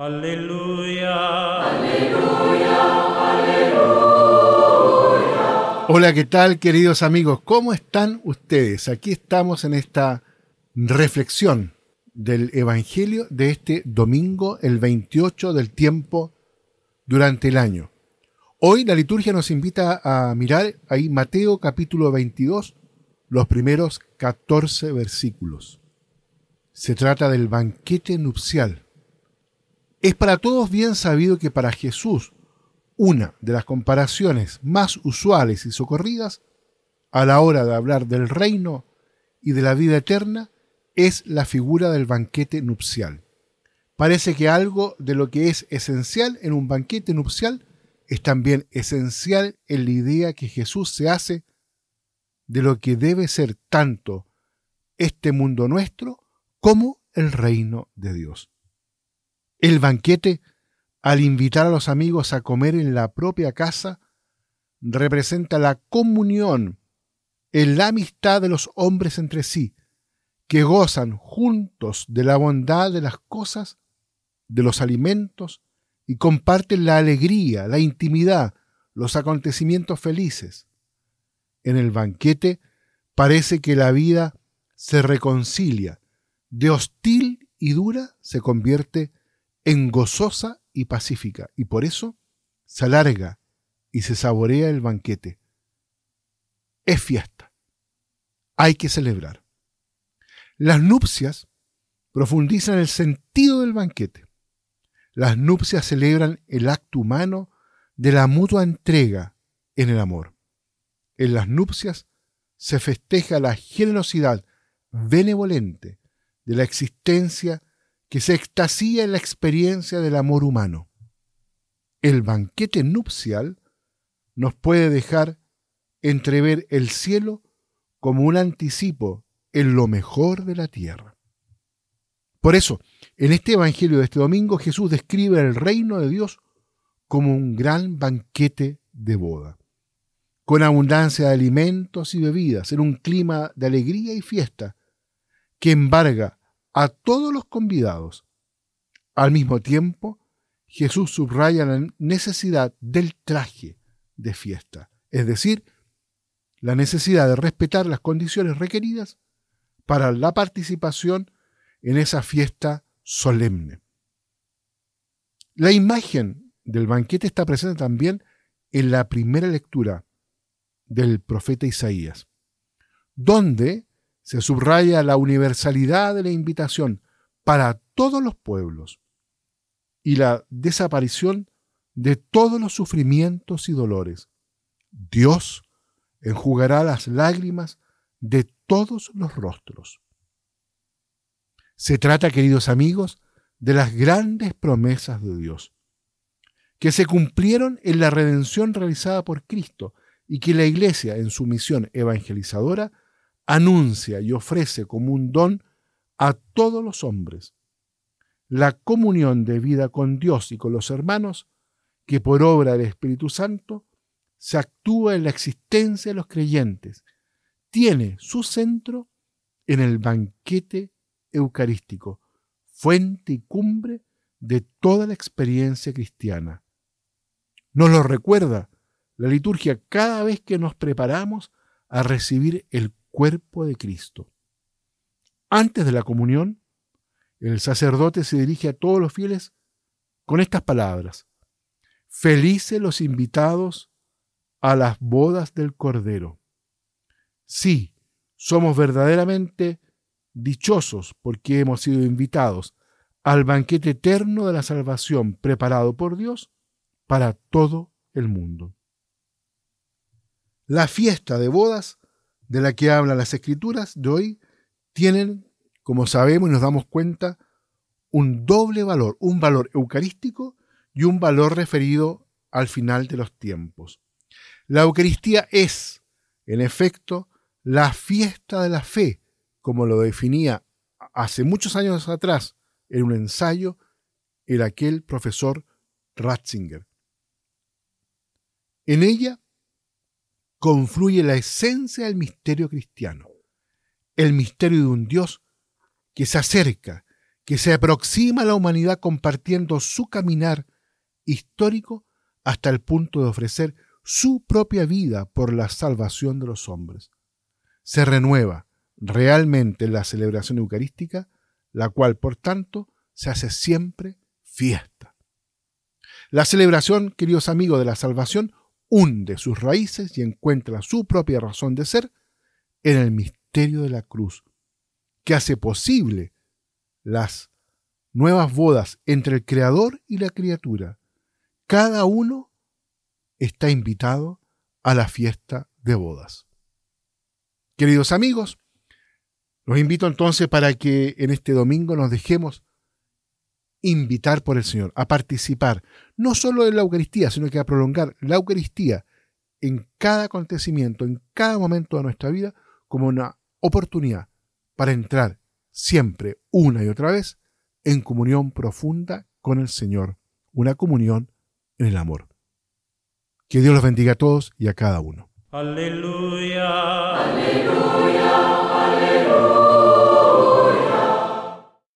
Aleluya. Aleluya. Aleluya. Hola, ¿qué tal queridos amigos? ¿Cómo están ustedes? Aquí estamos en esta reflexión del Evangelio de este domingo, el 28 del tiempo durante el año. Hoy la liturgia nos invita a mirar ahí Mateo capítulo 22, los primeros 14 versículos. Se trata del banquete nupcial. Es para todos bien sabido que para Jesús una de las comparaciones más usuales y socorridas a la hora de hablar del reino y de la vida eterna es la figura del banquete nupcial. Parece que algo de lo que es esencial en un banquete nupcial es también esencial en la idea que Jesús se hace de lo que debe ser tanto este mundo nuestro como el reino de Dios. El banquete, al invitar a los amigos a comer en la propia casa, representa la comunión en la amistad de los hombres entre sí, que gozan juntos de la bondad de las cosas, de los alimentos, y comparten la alegría, la intimidad, los acontecimientos felices. En el banquete parece que la vida se reconcilia, de hostil y dura se convierte en gozosa y pacífica, y por eso se alarga y se saborea el banquete. Es fiesta. Hay que celebrar. Las nupcias profundizan el sentido del banquete. Las nupcias celebran el acto humano de la mutua entrega en el amor. En las nupcias se festeja la generosidad benevolente de la existencia que se extasía en la experiencia del amor humano. El banquete nupcial nos puede dejar entrever el cielo como un anticipo en lo mejor de la tierra. Por eso, en este Evangelio de este domingo Jesús describe el reino de Dios como un gran banquete de boda, con abundancia de alimentos y bebidas, en un clima de alegría y fiesta, que embarga a todos los convidados. Al mismo tiempo, Jesús subraya la necesidad del traje de fiesta, es decir, la necesidad de respetar las condiciones requeridas para la participación en esa fiesta solemne. La imagen del banquete está presente también en la primera lectura del profeta Isaías, donde se subraya la universalidad de la invitación para todos los pueblos y la desaparición de todos los sufrimientos y dolores. Dios enjugará las lágrimas de todos los rostros. Se trata, queridos amigos, de las grandes promesas de Dios, que se cumplieron en la redención realizada por Cristo y que la Iglesia, en su misión evangelizadora, anuncia y ofrece como un don a todos los hombres. La comunión de vida con Dios y con los hermanos, que por obra del Espíritu Santo se actúa en la existencia de los creyentes, tiene su centro en el banquete eucarístico, fuente y cumbre de toda la experiencia cristiana. Nos lo recuerda la liturgia cada vez que nos preparamos a recibir el cuerpo de Cristo. Antes de la comunión, el sacerdote se dirige a todos los fieles con estas palabras. Felices los invitados a las bodas del Cordero. Sí, somos verdaderamente dichosos porque hemos sido invitados al banquete eterno de la salvación preparado por Dios para todo el mundo. La fiesta de bodas de la que hablan las escrituras de hoy tienen, como sabemos y nos damos cuenta, un doble valor, un valor eucarístico y un valor referido al final de los tiempos. La Eucaristía es, en efecto, la fiesta de la fe, como lo definía hace muchos años atrás en un ensayo el aquel profesor Ratzinger. En ella confluye la esencia del misterio cristiano, el misterio de un Dios que se acerca, que se aproxima a la humanidad compartiendo su caminar histórico hasta el punto de ofrecer su propia vida por la salvación de los hombres. Se renueva realmente la celebración eucarística, la cual, por tanto, se hace siempre fiesta. La celebración, queridos amigos, de la salvación hunde sus raíces y encuentra su propia razón de ser en el misterio de la cruz, que hace posible las nuevas bodas entre el Creador y la criatura. Cada uno está invitado a la fiesta de bodas. Queridos amigos, los invito entonces para que en este domingo nos dejemos invitar por el Señor a participar no solo en la Eucaristía, sino que a prolongar la Eucaristía en cada acontecimiento, en cada momento de nuestra vida, como una oportunidad para entrar siempre, una y otra vez, en comunión profunda con el Señor, una comunión en el amor. Que Dios los bendiga a todos y a cada uno. Aleluya. Aleluya.